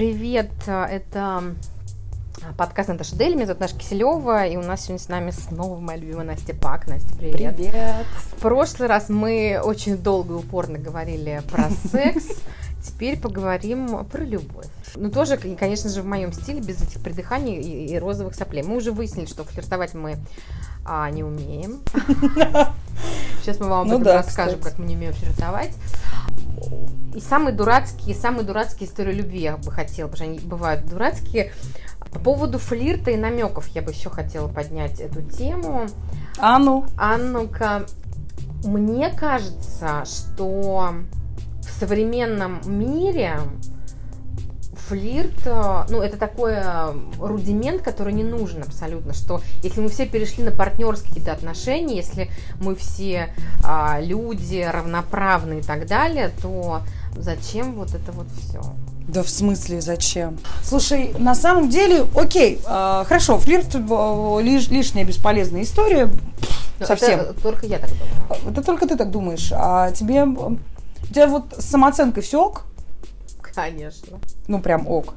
привет! Это подкаст Наташа Дель, меня зовут Наша Киселева, и у нас сегодня с нами снова моя любимая Настя Пак. Настя, привет! Привет! В прошлый раз мы очень долго и упорно говорили про секс, теперь поговорим про любовь. Ну, тоже, конечно же, в моем стиле, без этих придыханий и, и розовых соплей. Мы уже выяснили, что флиртовать мы а, не умеем. Сейчас мы вам ну, да, расскажем, как мы не умеем флиртовать. И самые дурацкие, самые дурацкие истории любви я бы хотела, потому что они бывают дурацкие. По поводу флирта и намеков я бы еще хотела поднять эту тему. А ну? А ну-ка, мне кажется, что в современном мире флирт, э, ну, это такой э, рудимент, который не нужен абсолютно, что если мы все перешли на партнерские какие-то отношения, если мы все а, люди равноправны и так далее, то зачем вот это вот все? Да в смысле зачем? Слушай, на самом деле, окей, э, хорошо, флирт э, лиш, лишняя бесполезная история. Но совсем. Это только я так думаю. Это только ты так думаешь. А тебе у тебя вот с самооценкой все ок? Конечно. Ну, прям ок.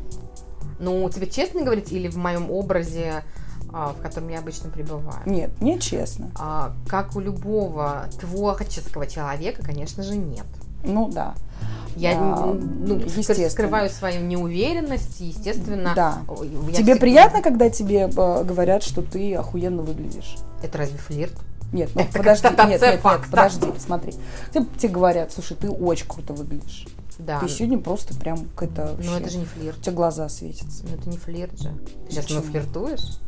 Ну, тебе честно говорить или в моем образе, а, в котором я обычно пребываю? Нет, не честно. А, как у любого творческого человека, конечно же, нет. Ну, да. Я а, ну, скрываю свою неуверенность, естественно. Да. Тебе приятно, когда тебе э, говорят, что ты охуенно выглядишь? Это разве флирт? Нет, ну, Это подожди, нет, нет, нет, подожди, смотри. Тебе, тебе говорят, слушай, ты очень круто выглядишь. Да. Ты сегодня просто прям какая-то Ну это же не флирт. У тебя глаза светятся. Ну это не флирт же. Ты сейчас ну флиртуешь?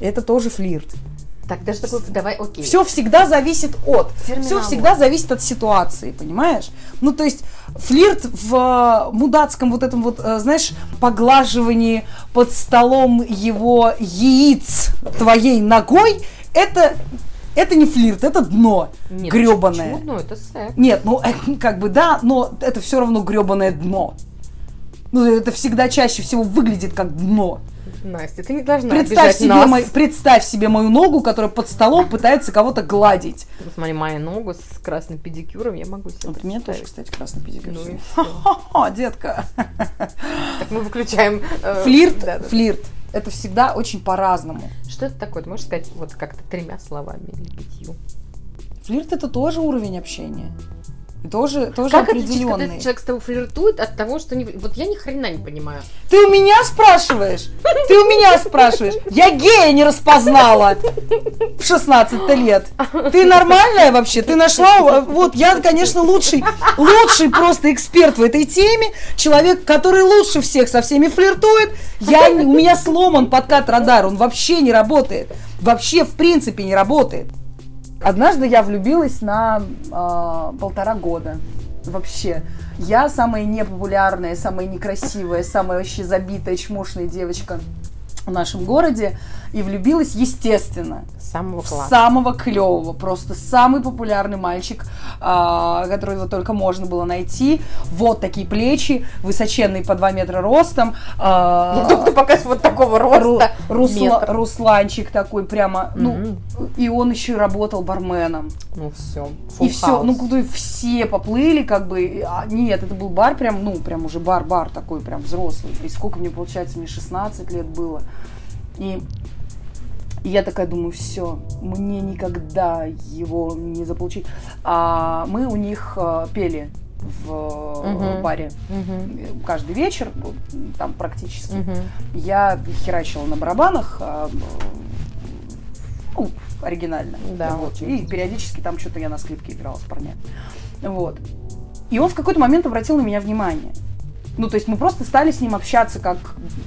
Это тоже флирт. Так, даже такой, давай, окей. Все всегда зависит от. Все всегда зависит от ситуации, понимаешь? Ну, то есть, флирт в э, мудацком вот этом вот, э, знаешь, поглаживании под столом его яиц твоей ногой, это это не флирт, это дно Нет, гребаное. Почему дно? Это секс. Нет, ну э, как бы да, но это все равно гребаное дно. Ну, это всегда чаще всего выглядит как дно. Настя, ты не должна представь себе, нас. Мой, представь себе мою ногу, которая под столом пытается кого-то гладить. Смотри, мою ногу с красным педикюром я могу себе Вот мне тоже, кстати, красный педикюр. Ну детка. Так мы выключаем... Э, флирт, да, да. флирт. Это всегда очень по-разному. Что это такое? Ты можешь сказать вот как-то тремя словами или пятью? Флирт это тоже уровень общения. Тоже, тоже как определенный. Как человек с тобой флиртует от того, что не... Вот я ни хрена не понимаю. Ты у меня спрашиваешь? Ты у меня спрашиваешь? Я гея не распознала в 16 лет. Ты нормальная вообще? Ты нашла... Вот, я, конечно, лучший, лучший просто эксперт в этой теме. Человек, который лучше всех со всеми флиртует. Я, у меня сломан подкат радар, он вообще не работает. Вообще, в принципе, не работает. Однажды я влюбилась на э, полтора года. Вообще. Я самая непопулярная, самая некрасивая, самая вообще забитая, чмошная девочка в нашем городе и влюбилась, естественно, самого класса. самого клевого, просто самый популярный мальчик, а, которого только можно было найти. Вот такие плечи, высоченный по 2 метра ростом. А, ну, ты пока вот такого роста. Русла, Русланчик такой прямо, ну, и он еще и работал барменом. Ну все. И все, ну куда все поплыли, как бы. А, нет, это был бар прям, ну, прям уже бар-бар такой, прям взрослый. И сколько мне, получается, мне 16 лет было. И и я такая думаю, все, мне никогда его не заполучить. А мы у них э, пели в uh баре uh каждый вечер, там практически. uh Я херачила на барабанах, а, ну, оригинально. Да, вот. И периодически там что-то я на скрипке играла с парнями. Вот. И он в какой-то момент обратил на меня внимание. Ну, то есть мы просто стали с ним общаться как,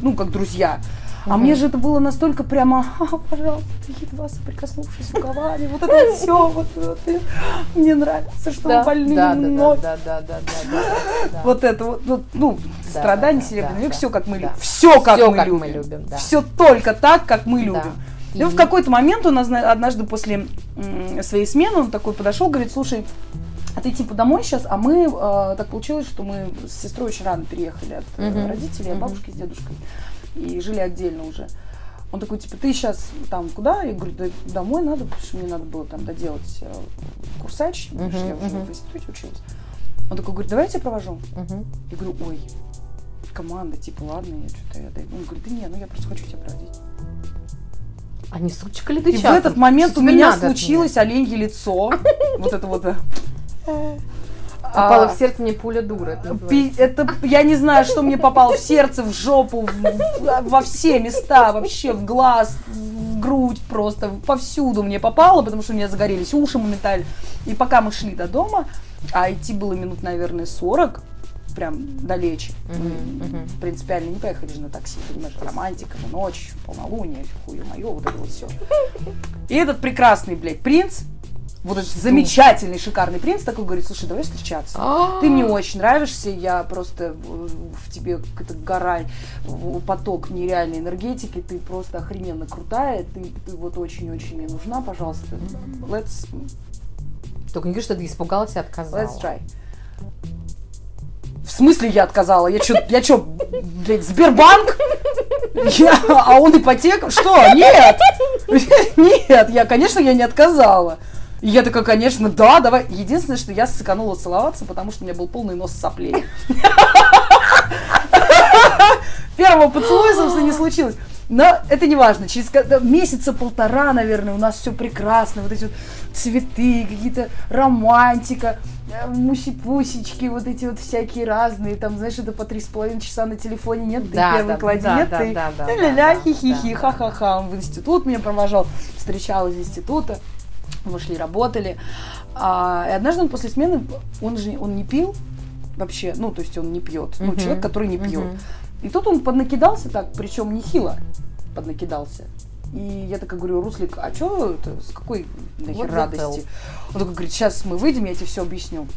ну, как друзья. А мне же это было настолько прямо, а, пожалуйста, едва соприкоснувшись рукавами, вот это все, вот, вот мне нравится, что да, больные да, ноги. Да, да, да, да, да, да, Вот это вот, вот ну, да, страдания да, серебряные, да, все как мы любим. Все как, все, мы, как любим. мы любим. Да. Все только так, как мы любим. Да. И в какой-то момент он однажды после своей смены он такой подошел, говорит, слушай, а ты типа домой сейчас, а мы э, так получилось, что мы с сестрой очень рано переехали от uh-huh. родителей, uh-huh. бабушки с дедушкой и жили отдельно уже. Он такой, типа, ты сейчас там куда? Я говорю, да домой надо, потому что мне надо было там доделать э, курсач, потому что я уже в институте училась. Он такой говорит, давай я тебя провожу. Я говорю, ой, команда, типа, ладно, я что-то, я. Он говорит, да не, ну я просто хочу тебя проводить. А не сучка ли ты И в этот момент у меня случилось оленье лицо. Вот это вот. Попала а, в сердце мне пуля дура. это. Это, я не знаю, что мне попало в сердце, в жопу, в- во все места, вообще в глаз, в грудь просто, повсюду мне попало, потому что у меня загорелись уши моментально. И пока мы шли до дома, а идти было минут, наверное, 40, прям. Мгм, Мы мгм. принципиально не поехали же на такси, понимаешь, романтика, ночь, полнолуние, хую мое, вот это вот все. И этот прекрасный, блядь, принц, вот этот замечательный, шикарный принц такой говорит, слушай, давай встречаться. Ты мне очень нравишься, я просто э, в тебе какая-то гора, поток нереальной энергетики, ты просто охрененно крутая, ты, ты вот очень-очень мне нужна, пожалуйста, let's, Только не говори, что ты испугалась и отказала. let's try. В смысле я отказала? Я чё, я чё, блядь, Сбербанк? Я, а он ипотека? Что? Нет! Нет, я, конечно, я не отказала. И я такая, конечно, да, давай. Единственное, что я сэкономила целоваться, потому что у меня был полный нос соплей. Первого поцелуя, собственно, не случилось. Но это не важно. Через месяца полтора, наверное, у нас все прекрасно. Вот эти вот цветы, какие-то романтика, э, муси-пусечки, вот эти вот всякие разные. Там, знаешь, это по три с половиной часа на телефоне. Нет, ты Да, первый да, клади, да, нет, да, ты да, да, ля-ля, хи-хи-хи, ха-ха-ха. Он в институт меня провожал, встречал из института. Мы шли, работали. А, и однажды он после смены, он же он не пил вообще, ну, то есть он не пьет. Ну, Мгм. человек, который не пьет. Мгм. И тут он поднакидался так, причем нехило поднакидался. И я такая говорю, Руслик, а что это, с какой нахер What радости? Он такой говорит, сейчас мы выйдем, я тебе все объясню.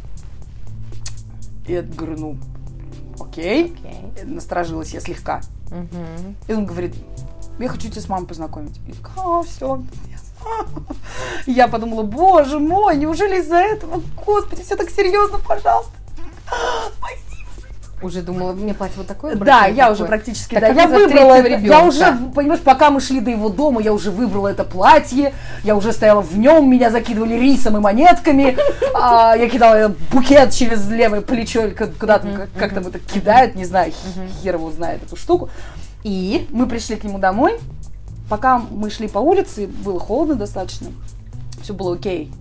И я говорю, ну, окей. Окей. Насторожилась я слегка. Мгм. И он говорит, я хочу тебя с мамой познакомить. И я такая, а, все, Я подумала, боже мой, неужели из-за этого? Господи, все так серьезно, пожалуйста. Уже думала, мне платье вот такое? Да, я уже такое? практически, Так да, я выбрала это, я ребенка? уже, понимаешь, пока мы шли до его дома, я уже выбрала это платье, я уже стояла в нем, меня закидывали рисом и монетками, а, я кидала букет через левое плечо, или ку- куда там, Мгм, как, как там мгм. это кидают, не знаю, хер его знает эту штуку. И? Мы пришли к нему домой, пока мы шли по улице, было холодно достаточно, все было окей.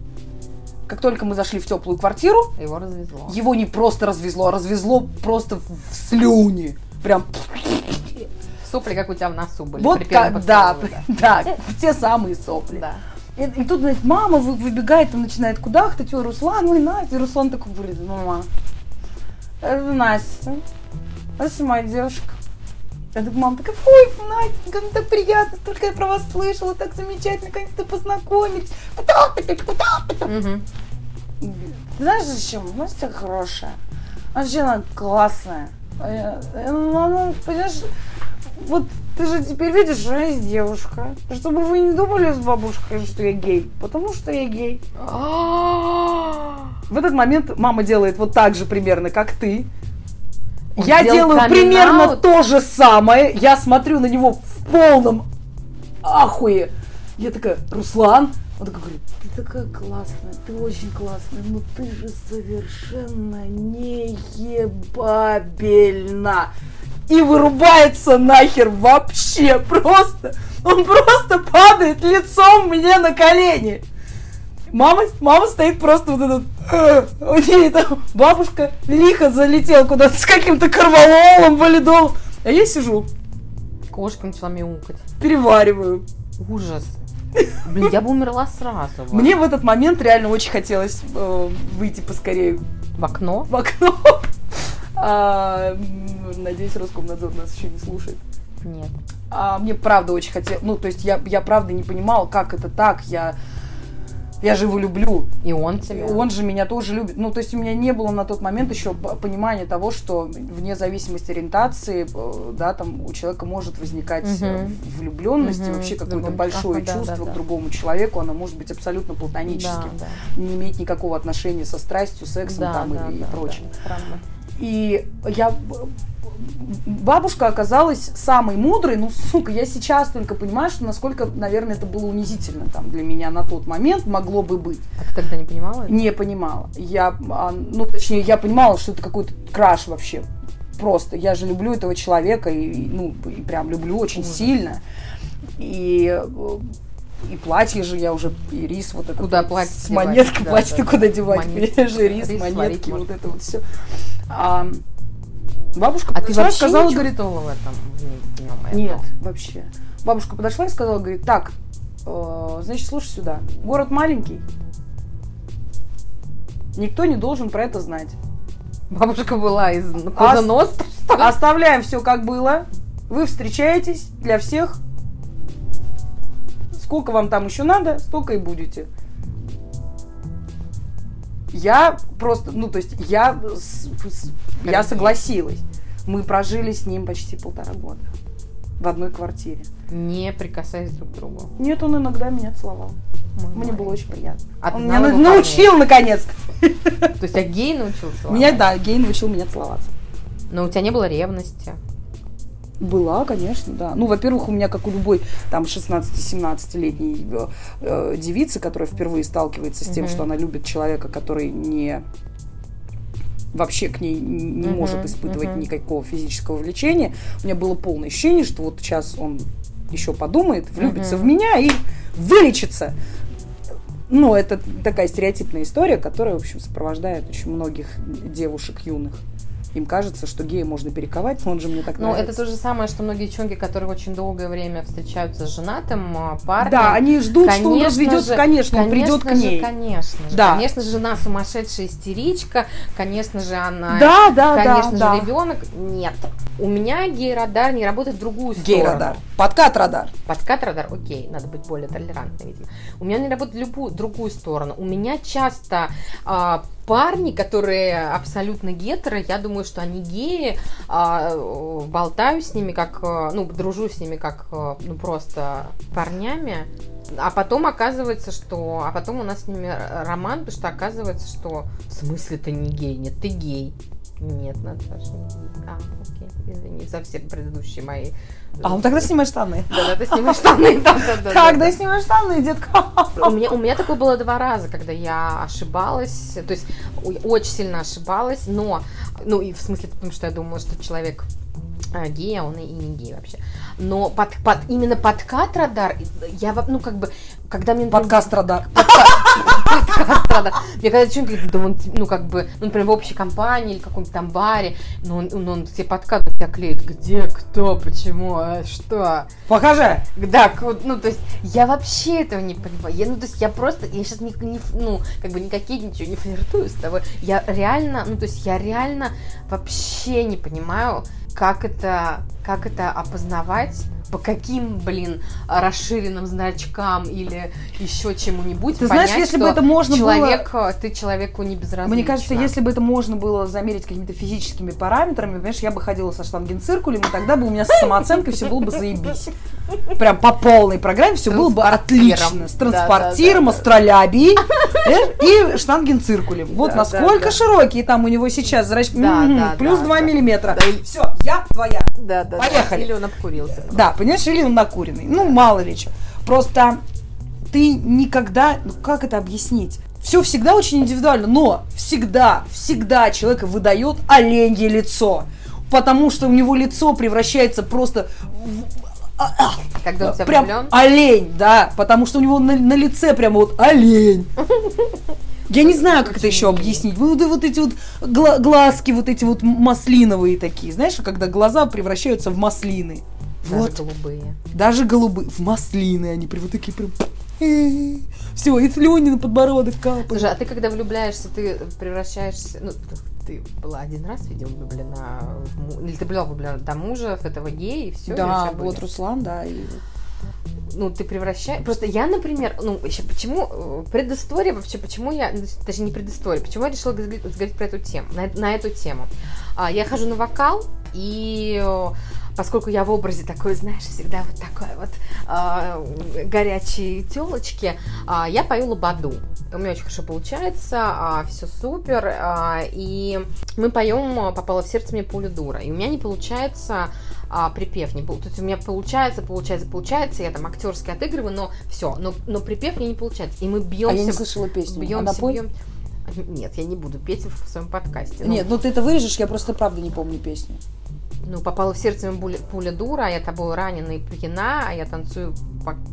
Как только мы зашли в теплую квартиру, Его развезло. его не просто развезло, а развезло просто в слюни. Прям Сопли, как у тебя в носу были. вот как, да, да, те самые сопли. да. И, и тут, значит, мама вы- выбегает, там начинает кудахтать, ой, Руслан, ой, Настя. И Руслан такой говорит, мама, это Настя, это моя девушка. Я такая, мама такая, ой, Настя, как так приятно, столько я про вас слышала, так замечательно, наконец-то познакомились. Ты знаешь, зачем? Настя хорошая. Вообще она классная. А э, ну, Она, понимаешь, вот ты же теперь видишь, что я есть девушка. Чтобы вы не думали с бабушкой, что я гей. Потому что я гей. А, В этот момент мама делает вот так же примерно, как ты. Он я делаю примерно то же самое. Я смотрю на него в полном ахуе. Я такая, Руслан? Он такой говорит, ты такая классная, ты очень классная, но ты же совершенно не ебабельна. И вырубается нахер вообще просто. Он просто падает лицом мне на колени. Мама, мама стоит просто вот этот... э, У нее там бабушка лихо залетела куда-то с каким-то корвалолом, валидолом. А я сижу, Кошка начала мяукать. перевариваю. Ужас. Блин, я бы умерла сразу. Мне в этот момент реально очень хотелось э, выйти поскорее В окно? в окно. А, надеюсь, Роскомнадзор нас еще не слушает. Нет. А мне правда очень хотелось, ну, то есть я, я правда не понимала, как это так, я, я же его люблю, И он И тебя. он же меня тоже любит. Ну, то есть у меня не было на тот момент еще понимания того, что вне зависимости ориентации, э, да, там у человека может возникать Мгм. влюбленность и Мгм. вообще какое-то большое да, чувство да, к да. другому человеку, оно может быть абсолютно платоническим, Да, не иметь никакого отношения со страстью, сексом да. там да, и, и да, прочим. да, правда. И я... Бабушка оказалась самой мудрой, ну, сука, я сейчас только понимаю, что насколько, наверное, это было унизительно там для меня на тот момент, могло бы быть. А ты тогда не понимала? это? Не понимала. Я, а, ну, точнее, я понимала, что это какой-то краш вообще. просто, я же люблю этого человека, и, ну, и прям люблю очень Ужас. сильно. И э, и платье же я уже, и рис вот это. Куда платье С монеткой да, платье да, ты куда девать? Монетки, рис, рис монетки, вот это вот все. А, бабушка а ты вообще сказала, говорит, в этом? Нет, вообще. Бабушка подошла и сказала, говорит, так, э, значит, слушай сюда, город маленький, никто не должен про это знать. Бабушка была из Коза Ностра, Оставляем все как было. Вы встречаетесь для всех Сколько вам там еще надо, столько и будете. Я просто, ну, то есть я, я согласилась. Мы прожили с ним почти полтора года в одной квартире. Не прикасаясь друг к другу. Нет, он иногда меня целовал. Мой Мне было очень приятно. А он меня научил наконец-то. То есть, а гей научил целоваться? Меня, да, гей научил меня целоваться. Но у тебя не было ревности? Была, конечно, да. Ну, во-первых, у меня, как у любой там 16-17-летней э, э, девицы, которая впервые сталкивается с тем, mm-hmm. что она любит человека, который не вообще к ней не uh-huh, может испытывать uh-huh. никакого физического влечения. У меня было полное ощущение, что вот сейчас он еще подумает, влюбится uh-huh. в меня и вылечится. Ну, это такая стереотипная история, которая, в общем, сопровождает очень многих девушек юных. Им кажется, что гея можно перековать, но он же мне так Ну, это то же самое, что многие девчонки, которые очень долгое время встречаются с женатым а, парнем. Да, они ждут, что он разведется, же, конечно, он придет к ней. Же, конечно же, да. конечно же, жена сумасшедшая истеричка, конечно же, она, да, да, конечно да, же, да. ребенок. Нет, у меня гей-радар не работает в другую сторону. Гей-радар. Подкат-радар. Подкат-радар, окей, надо быть более толерантной, видимо. У меня не работает в любую другую сторону. У меня часто а, парни, которые абсолютно гетеро, я думаю, что они геи, а, болтаю с ними как, ну, дружу с ними как, ну, просто парнями, а потом оказывается, что, а потом у нас с ними роман, потому что оказывается, что в смысле ты не гей, нет, ты гей. Нет, Наташа, не гей. А, окей, извини за все предыдущие мои а, ну тогда снимай штаны. Да, да, ты снимаешь штаны. Да, да, да, когда да. снимаешь штаны, детка? У меня, у меня такое было два раза, когда я ошибалась, то есть очень сильно ошибалась, но, ну и в смысле, потому что я думала, что человек а, гей, а он и не гей вообще. Но под, под, именно подкат радар, я, ну, как бы, когда мне... Подкаст радар. Подкаст радар. Мне когда человек говорит, да он, ну, как бы, ну, например, в общей компании или каком-то там баре, но он, он, он все подкаты тебя клеит. Где, кто, почему, а, что? Покажи! Да, ну, то есть, я вообще этого не понимаю. Я, ну, то есть, я просто, я сейчас не, не ну, как бы никакие ничего не флиртую с тобой. Я реально, ну, то есть, я реально вообще не понимаю, как это, как это опознавать, по каким, блин, расширенным значкам или еще чему-нибудь. Ты понять, знаешь, если бы это можно человек, было... Ты человеку не безразлична. Мне кажется, если бы это можно было замерить какими-то физическими параметрами, понимаешь, я бы ходила со штангенциркулем, и тогда бы у меня с самооценкой все было бы заебись. Прям по полной программе все было бы отлично. С транспортиром, астролябией и штангенциркулем. Вот насколько широкие там у него сейчас зрачки. Плюс 2 миллиметра. Все, я твоя. Да, да. Поехали. Или он обкурился. Да, понимаешь, или он накуренный. Ну, мало ли что. Просто ты никогда, ну как это объяснить? Все всегда очень индивидуально, но всегда, всегда человека выдает оленье лицо. Потому что у него лицо превращается просто в а, а, Когда он прям влюблен? олень, да, потому что у него на, на лице прям вот олень. Я не знаю, как это еще объяснить. Вот, вот эти вот глазки, вот эти вот маслиновые такие, знаешь, когда глаза превращаются в маслины. Даже вот. голубые. Даже голубые. В маслины они прям вот такие прям... Все, и слюни на подбородок капают. Слушай, а ты когда влюбляешься, ты превращаешься... Ну, ты была один раз, видимо, влюблена. Или ты была влюблена до мужа, в этого гея, и все. Да, вот Руслан, да, и ну, ты превращаешь... Просто я, например, ну, еще почему... Э, предыстория вообще, почему я... Ну, даже не предыстория, почему я решила говорить про эту тему, на, на эту тему. А, я хожу на вокал, и поскольку я в образе такой, знаешь, всегда вот такой вот э, горячей телочки, э, я пою лободу. У меня очень хорошо получается, э, все супер, э, и мы поем «Попала в сердце мне пуля дура», и у меня не получается а, припев не был. То есть у меня получается, получается, получается, я там актерски отыгрываю, но все, но, но припев мне не получается. И мы бьемся. А я не слышала песню. Бьемся, а бьем. Нет, я не буду петь в своем подкасте. Ну, Нет, ну ты это вырежешь, я просто правда не помню песню. Ну, попала в сердце пуля, пуля дура, а я тобой ранена и пьяна, а я танцую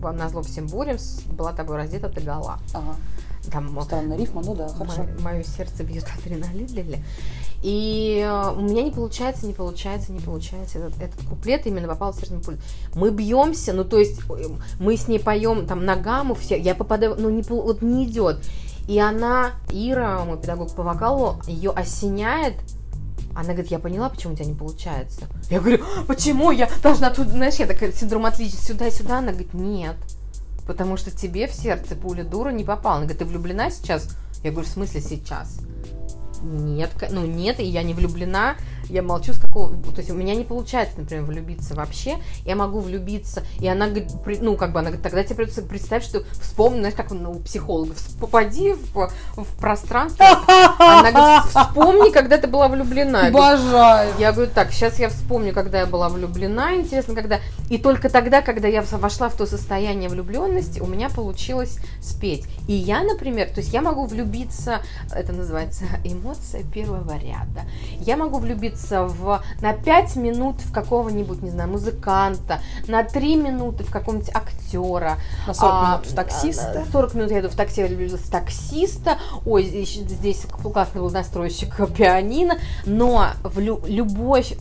по, на зло всем бурям, была тобой раздета ты гола. Ага. Там, Странная рифма, ну да, хорошо. Мое сердце бьет адреналин. И э, у меня не получается, не получается, не получается. Этот, этот куплет именно попал в сердце пулю. Мы бьемся, ну то есть э, мы с ней поем там на гамму, все, я попадаю, ну не, вот не идет. И она, Ира, мой педагог по вокалу, ее осеняет, она говорит, я поняла, почему у тебя не получается. Я говорю, почему я должна тут, знаешь, я такая синдром отличия сюда-сюда. Она говорит, нет, потому что тебе в сердце пуля дура не попала. Она говорит, ты влюблена сейчас? Я говорю, в смысле сейчас? Нет, ну нет, и я не влюблена, я молчу с какого... То есть у меня не получается, например, влюбиться вообще. Я могу влюбиться, и она говорит, ну, как бы она говорит, тогда тебе придется представить, что вспомни, знаешь, как у психологов, попади в, в пространство. Она говорит, вспомни, когда ты была влюблена. Обожаю. Я говорю, так, сейчас я вспомню, когда я была влюблена, интересно, когда... И только тогда, когда я вошла в то состояние влюбленности, у меня получилось спеть. И я, например, то есть я могу влюбиться, это называется эмоция первого ряда. Я могу влюбиться влюбиться в, на 5 минут в какого-нибудь, не знаю, музыканта, на 3 минуты в какого-нибудь актера. На 40 а, минут в таксиста. 40 минут я иду в такси, я влюбилась в таксиста. Ой, здесь, здесь классный был настройщик пианино. Но в лю, любовь,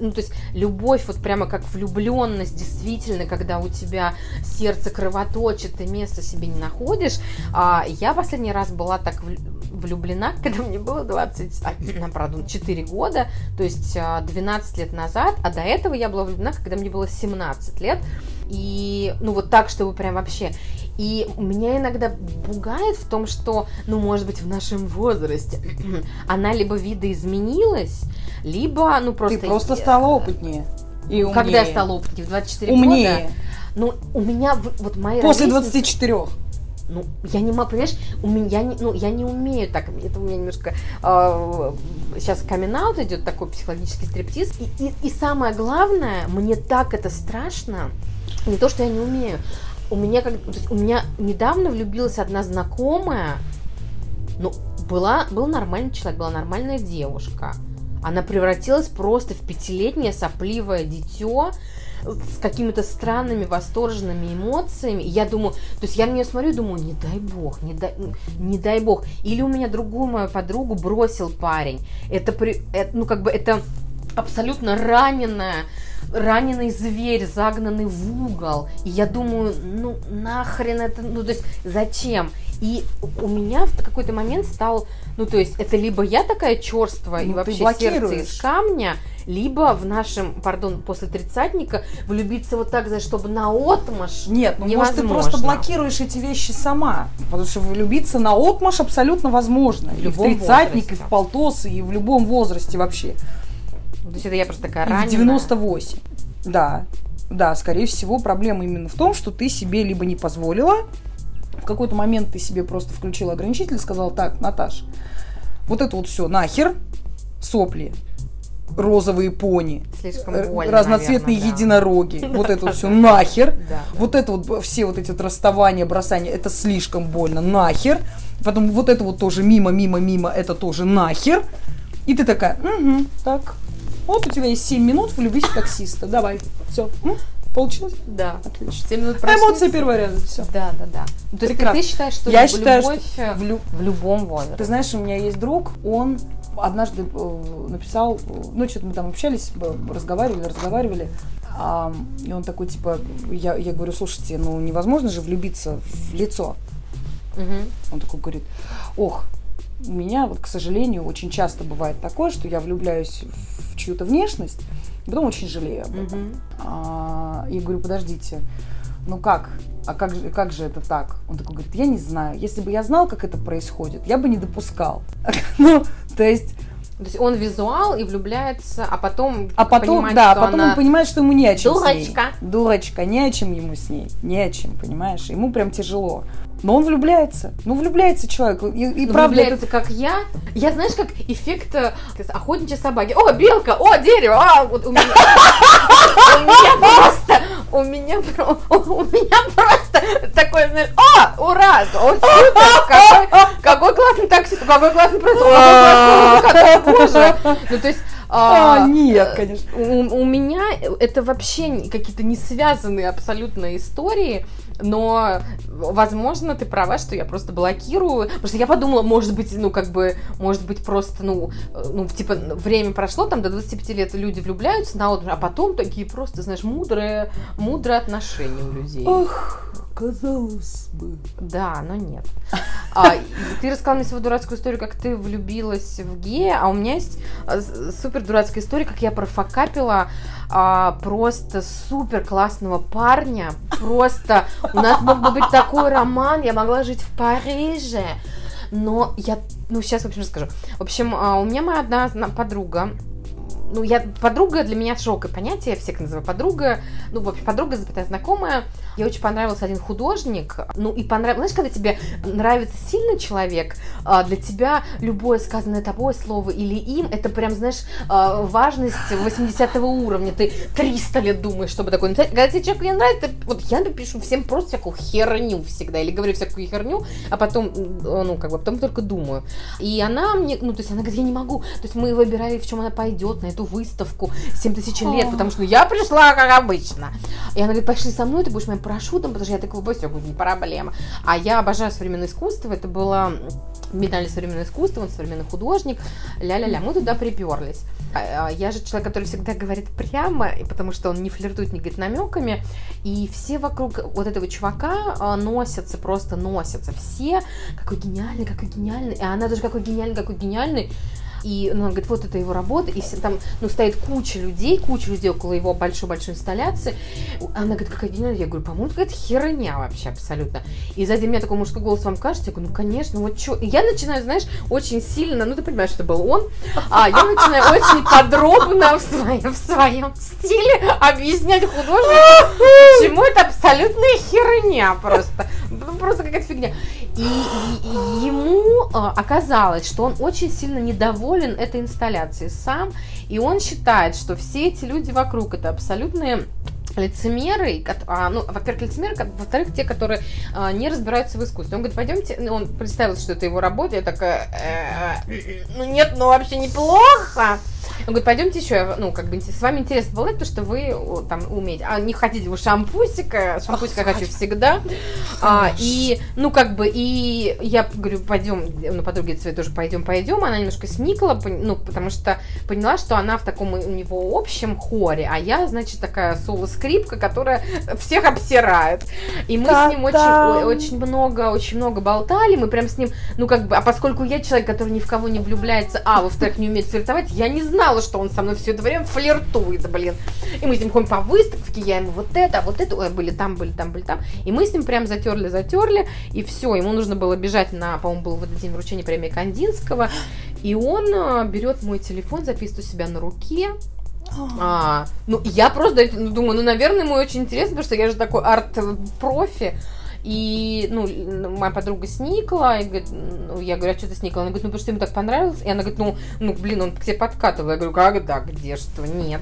ну то есть любовь вот прямо как влюбленность, действительно, когда у тебя сердце кровоточит, ты место себе не находишь. А, я последний раз была так влюблена, когда мне было 20, а, правда, 4 года, то есть 12 а, лет назад, а до этого я была влюблена, когда мне было 17 лет, и, ну, вот так, чтобы прям вообще. И меня иногда пугает в том, что, ну, может быть, в нашем возрасте она либо видоизменилась, либо, ну, просто... Ты просто стала опытнее. И умнее. Когда я стала опытнее? В 24 умнее. года? Ну, у меня вот мои После 24 ну, я не могу, понимаешь, у меня, не, ну, я не умею так, это у меня немножко, э, сейчас камин идет такой психологический стриптиз, и, и, и самое главное, мне так это страшно, не то, что я не умею, у меня, как, то есть у меня недавно влюбилась одна знакомая, ну, была, был нормальный человек, была нормальная девушка, она превратилась просто в пятилетнее сопливое дитё, с какими-то странными восторженными эмоциями. я думаю, то есть я на нее смотрю и думаю, не дай бог, не дай, не дай бог. Или у меня другую мою подругу бросил парень. Это, при, это ну как бы это абсолютно раненая раненый зверь, загнанный в угол. И я думаю, ну нахрен это, ну то есть зачем? И у меня в какой-то момент стал, ну то есть это либо я такая черствая ну, и вообще сердце из камня, либо в нашем, пардон, после тридцатника влюбиться вот так, за чтобы на отмаш Нет, ну невозможно. может ты просто блокируешь эти вещи сама, потому что влюбиться на отмаш абсолютно возможно. В и в тридцатник, возрасте. и в полтос, и в любом возрасте вообще. То есть это я просто такая раненая. В 98. Да, да, скорее всего, проблема именно в том, что ты себе либо не позволила, в какой-то момент ты себе просто включила ограничитель и сказала, так, Наташ, вот это вот все нахер, сопли, розовые пони, Слишком больно, разноцветные наверное, единороги, да. вот это вот все нахер, вот это вот все вот эти расставания, бросания, это слишком больно, нахер, потом вот это вот тоже мимо, мимо, мимо, это тоже нахер, и ты такая, угу, так, вот у тебя есть 7 минут, влюбись в таксиста, давай, все, Получилось? Да. Отлично. 7 минут прошли. Эмоции первого ряда, все. Да, да, да. Ну, то есть ты, считаешь, что Я любовь считаю, что в, лю- в любом возрасте? Ты знаешь, у меня есть друг, он однажды э, написал, э, ну, что-то мы там общались, разговаривали, разговаривали, а, и он такой, типа, я, я говорю, слушайте, ну, невозможно же влюбиться в лицо. Угу. Он такой говорит, ох, у меня, вот, к сожалению, очень часто бывает такое, что я влюбляюсь в чью-то внешность, потом очень жалею об этом. Угу. А, и говорю, подождите, ну как, а как же, как же это так? Он такой говорит, я не знаю. Если бы я знал, как это происходит, я бы не допускал. ну, то есть... То есть он визуал и влюбляется, а потом А потом, понимает, да, что потом она... он понимает, что ему не о чем Дурочка. с ней. Дурочка. не о чем ему с ней. Не о чем, понимаешь? Ему прям тяжело. Но он влюбляется. Ну, влюбляется человек. И, и ну, правда, влюбляется, это... как я. Я, знаешь, как эффект э, охотничьей собаки. О, белка! О, дерево! А, вот у меня... У меня. У меня, у меня просто такой, знаешь, о, ура! О, супер! Какой, какой классный таксист, какой классный продукт, какой классный Ну, то есть а, а, нет, конечно. У, у меня это вообще какие-то не связанные абсолютно истории но, возможно, ты права, что я просто блокирую, потому что я подумала, может быть, ну, как бы, может быть, просто, ну, ну, типа, время прошло, там, до 25 лет люди влюбляются на отдых, а потом такие просто, знаешь, мудрые, мудрые отношения у людей. Ох, казалось бы. Да, но нет. А, ты рассказала мне свою дурацкую историю, как ты влюбилась в гея, а у меня есть а, супер дурацкая история, как я профокапила а, просто супер классного парня. Просто у нас мог бы быть такой роман, я могла жить в Париже. Но я, ну сейчас, в общем, расскажу. В общем, а, у меня моя одна подруга, ну, я подруга для меня широкое понятие, я всех называю подруга, ну, в общем, подруга, запятая знакомая. Мне очень понравился один художник, ну, и понравилось, знаешь, когда тебе нравится сильный человек, а, для тебя любое сказанное тобой слово или им, это прям, знаешь, а, важность 80 уровня, ты 300 лет думаешь, чтобы такое написать. Когда тебе человек не нравится, вот я напишу всем просто всякую херню всегда, или говорю всякую херню, а потом, ну, как бы, потом только думаю. И она мне, ну, то есть она говорит, я не могу, то есть мы выбирали, в чем она пойдет на эту выставку 7 тысяч лет, потому что я пришла, как обычно. И она говорит, пошли со мной, ты будешь парашютом, потому что я такой, будет не проблема. А я обожаю современное искусство, это было Медаль современное искусство, он современный художник, ля-ля-ля, мы туда приперлись. А, а, я же человек, который всегда говорит прямо, потому что он не флиртует, не говорит намеками, и все вокруг вот этого чувака а, носятся, просто носятся, все, какой гениальный, какой гениальный, и она тоже какой гениальный, какой гениальный, и ну, она говорит, вот это его работа, и все там, ну, стоит куча людей, куча людей около его большой-большой инсталляции. Она говорит, какая гениальная. Я говорю, по-моему, какая-то херня вообще абсолютно. И сзади меня такой мужской голос вам кажется, я говорю, ну, конечно, вот что. Я начинаю, знаешь, очень сильно, ну, ты понимаешь, что был он, а я начинаю очень подробно в своем, в своем стиле объяснять художнику, почему это абсолютная херня просто. Ну, просто какая-то фигня. И, и, и ему а, оказалось, что он очень сильно недоволен этой инсталляцией сам, и он считает, что все эти люди вокруг это абсолютные лицемеры, а, ну, во-первых, лицемеры, во-вторых, те, которые а, не разбираются в искусстве. Он говорит, пойдемте, ну, он представил, что это его работа, я такая, э, ну нет, ну вообще неплохо. Он говорит, пойдемте еще, ну, как бы с вами интересно болтать, потому что вы там умеете. А не хотите вы шампусика? Шампусика хочу всегда. А, и, ну, как бы, и я говорю, пойдем, ну, подруге своей тоже пойдем, пойдем. Она немножко сникла, ну, потому что поняла, что она в таком у него общем хоре, а я, значит, такая соло-скрипка, которая всех обсирает. И мы с ним очень, очень много, очень много болтали, мы прям с ним, ну, как бы, а поскольку я человек, который ни в кого не влюбляется, а, во-вторых, не умеет флиртовать, я не знала, знала, что он со мной все это время флиртует, блин. И мы с ним ходим по выставке, я ему вот это, а вот это, ой, были там, были там, были там. И мы с ним прям затерли, затерли, и все, ему нужно было бежать на, по-моему, был в этот день вручения премии Кандинского, и он а, берет мой телефон, записывает у себя на руке, а, ну, я просто думаю, ну, наверное, ему очень интересно, потому что я же такой арт-профи. И, ну, моя подруга сникла, и говорит, ну, я говорю, а что ты сникла? Она говорит, ну, потому что ему так понравилось. И она говорит, ну, ну, блин, он к тебе подкатывал. Я говорю, как, да, где что, нет.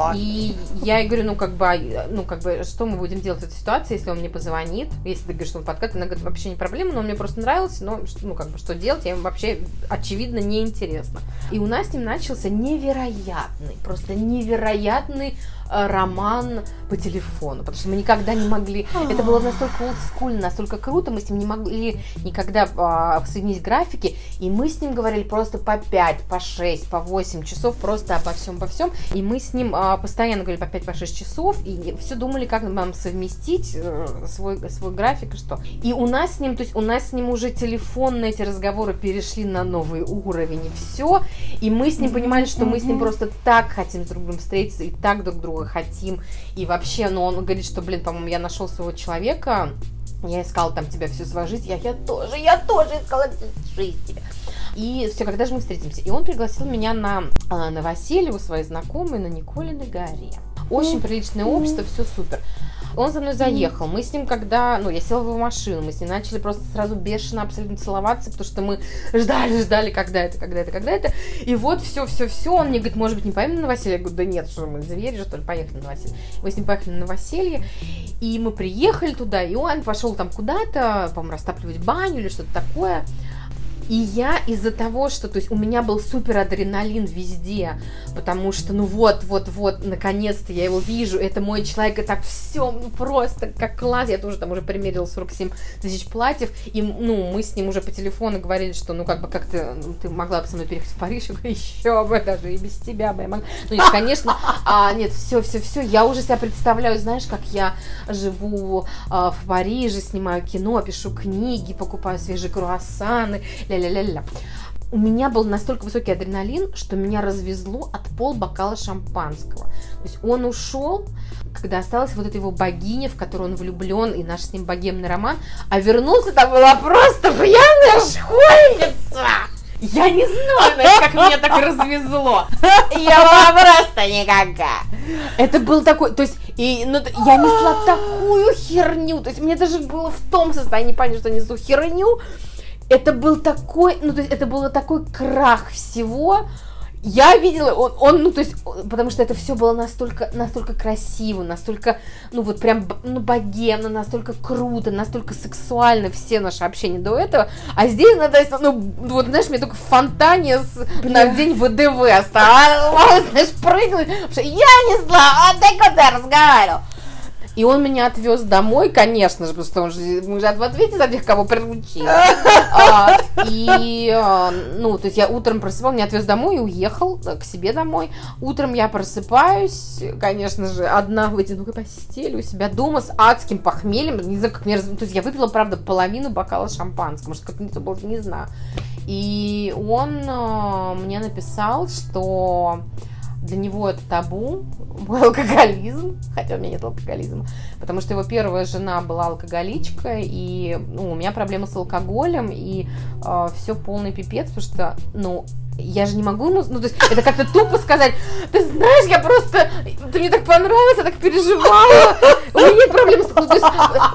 А, и я ей говорю, ну, как бы, а, ну, как бы, что мы будем делать в этой ситуации, если он мне позвонит, если ты говоришь, что он подкатывает, она говорит, вообще не проблема, но он мне просто нравился, но, ну, как бы, что делать, я ему вообще, очевидно, неинтересно. И у нас с ним начался невероятный, просто невероятный роман по телефону, потому что мы никогда не могли. Это было настолько олдскульно, настолько круто, мы с ним не могли никогда а, соединить графики, и мы с ним говорили просто по 5, по 6, по 8 часов, просто обо всем, по всем. И мы с ним а, постоянно говорили по 5, по 6 часов, и все думали, как нам совместить э, свой, свой график и что. И у нас с ним, то есть у нас с ним уже телефонные эти разговоры перешли на новый уровень, и все. И мы с ним понимали, что мы с ним просто так хотим с друг другом встретиться, и так друг друга хотим. И вообще, ну, он говорит, что, блин, по-моему, я нашел своего человека, я искал там тебя всю свою жизнь, я, я тоже, я тоже искала жизнь тебя. И все, когда же мы встретимся? И он пригласил меня на а, новоселье у своей знакомой на Николиной горе. Очень приличное общество, все супер. Он за мной заехал. Мы с ним, когда, ну, я села в его машину, мы с ним начали просто сразу бешено абсолютно целоваться, потому что мы ждали, ждали, когда это, когда это, когда это. И вот все, все, все. Он мне говорит, может быть, не поедем на новоселье? Я говорю, да нет, что мы звери, что ли, поехали на новоселье. Мы с ним поехали на новоселье, и мы приехали туда, и он пошел там куда-то, по-моему, растапливать баню или что-то такое. И я из-за того, что, то есть у меня был супер адреналин везде, потому что, ну вот, вот, вот, наконец-то я его вижу, это мой человек, и так все, ну просто как класс, я тоже там уже примерила 47 тысяч платьев, и, ну, мы с ним уже по телефону говорили, что, ну, как бы, как ты, ну, ты могла бы со мной переехать в Париж, я говорю, еще бы, даже и без тебя бы я могла. Ну, нет, конечно, а, нет, все, все, все, я уже себя представляю, знаешь, как я живу а, в Париже, снимаю кино, пишу книги, покупаю свежие круассаны, ля-ля-ля-ля. У меня был настолько высокий адреналин, что меня развезло от пол бокала шампанского. То есть он ушел, когда осталась вот эта его богиня, в которую он влюблен, и наш с ним богемный роман, а вернулся, там была просто пьяная школьница. Я не знаю, как меня так развезло. Я была просто никакая. Это был такой, то есть, и, ну, я несла такую херню, то есть мне даже было в том состоянии понять, что несу херню. Это был такой, ну, то есть это было такой крах всего, я видела, он, он, ну, то есть, потому что это все было настолько, настолько красиво, настолько, ну, вот прям, ну, богемно, настолько круто, настолько сексуально все наши общения до этого, а здесь, ну, то есть, ну, вот, знаешь, мне только в фонтане с, на день ВДВ оставалось, знаешь, прыгнуть, что я не знала, а ты куда разговаривал? И он меня отвез домой, конечно же, потому что мы же ответите за тех, кого приручили. А, и, а, ну, то есть я утром просыпал, меня отвез домой и уехал к себе домой. Утром я просыпаюсь, конечно же, одна в одинокой постели у себя дома с адским похмельем. Не знаю, как мне раз... То есть я выпила, правда, половину бокала шампанского, может, как это было, не знаю. И он а, мне написал, что для него это табу, мой алкоголизм, хотя у меня нет алкоголизма, потому что его первая жена была алкоголичка, и ну, у меня проблемы с алкоголем, и э, все полный пипец, потому что, ну, я же не могу ему, ну, то есть, это как-то тупо сказать, ты знаешь, я просто, ты мне так понравилась, я так переживала, у меня нет проблем ну, то есть,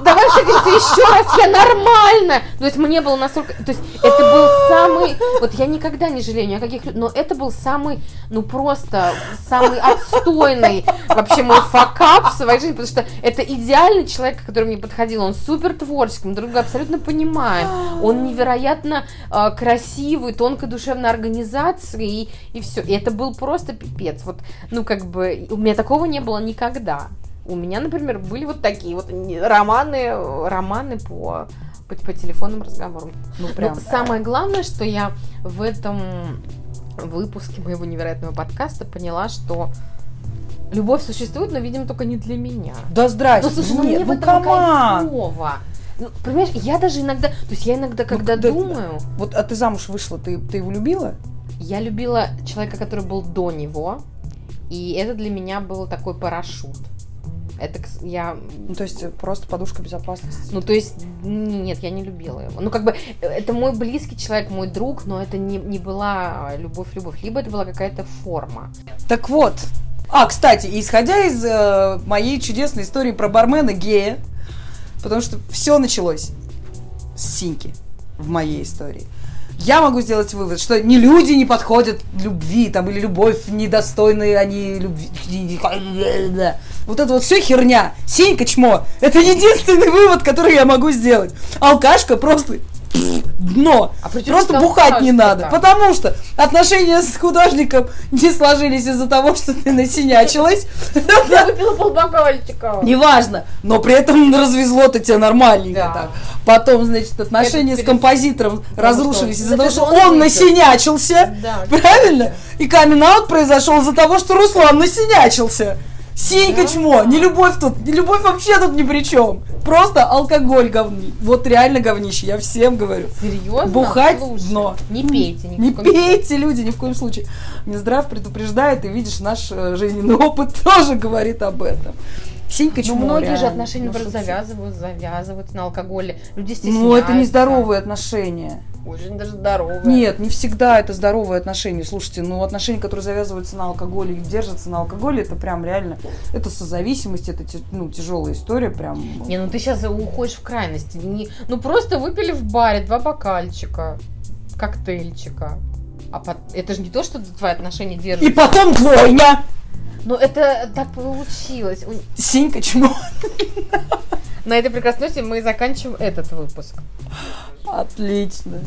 давай встретимся еще раз, я нормально, то есть, мне было настолько, то есть, это был самый, вот я никогда не жалею ни о каких, но это был самый, ну, просто, самый отстойный вообще мой факап в своей жизни, потому что это идеальный человек, который мне подходил, он супер творческий, мы друг друга абсолютно понимаем, он невероятно э, красивый, тонко душевно организованный, организации, и, и все. И это был просто пипец. Вот, ну, как бы, у меня такого не было никогда. У меня, например, были вот такие вот романы, романы по, по, по телефонным разговорам. Ну, прям. Но самое главное, что я в этом выпуске моего невероятного подкаста поняла, что любовь существует, но, видимо, только не для меня. Да здрасте. Ну, слушай, ну, мне ну, в этом кайфово. Ну, понимаешь, я даже иногда, то есть я иногда, ну, когда ну, думаю... Вот, а ты замуж вышла, ты, ты его любила? Я любила человека, который был до него, и это для меня был такой парашют. Это я... Ну, то есть просто подушка безопасности? Ну, то есть, нет, я не любила его. Ну, как бы, это мой близкий человек, мой друг, но это не, не была любовь-любовь. Либо это была какая-то форма. Так вот. А, кстати, исходя из э, моей чудесной истории про бармена гея, потому что все началось с Синьки в моей истории я могу сделать вывод, что не люди не подходят любви, там, или любовь недостойные они любви. Вот это вот все херня. Синька чмо. Это единственный вывод, который я могу сделать. Алкашка просто дно. А Просто бухать не надо. Так? Потому что отношения с художником не сложились из-за того, что ты насинячилась. Я выпила полбокальчика. Неважно. Но при этом развезло-то тебя нормальненько так. Потом, значит, отношения с композитором разрушились из-за того, что он насинячился. Правильно? И камин произошел из-за того, что Руслан насинячился. Синька да. чмо, не любовь тут, не любовь вообще тут ни при чем. Просто алкоголь говни. Вот реально говнище, я всем говорю. Серьезно? Бухать Слушай, дно. Не пейте. Ни не пейте, случае. люди, ни в коем случае. Минздрав предупреждает, и видишь, наш э, жизненный опыт тоже говорит об этом. Синька чмо, Ну, многие реально. же отношения, например, завязывают, завязывают на алкоголе. Люди стесняются. Ну, это нездоровые отношения. Очень даже здоровые. Нет, не всегда это здоровые отношения. Слушайте, ну отношения, которые завязываются на алкоголе и держатся на алкоголе, это прям реально, это созависимость, это ну, тяжелая история прям. Не, ну ты сейчас уходишь в крайности. Не, ну просто выпили в баре два бокальчика, коктейльчика. А под... это же не то, что твои отношения держатся. И потом двойня! Ну это так получилось. Синька чмо. На этой прекрасной мы заканчиваем этот выпуск. Отлично.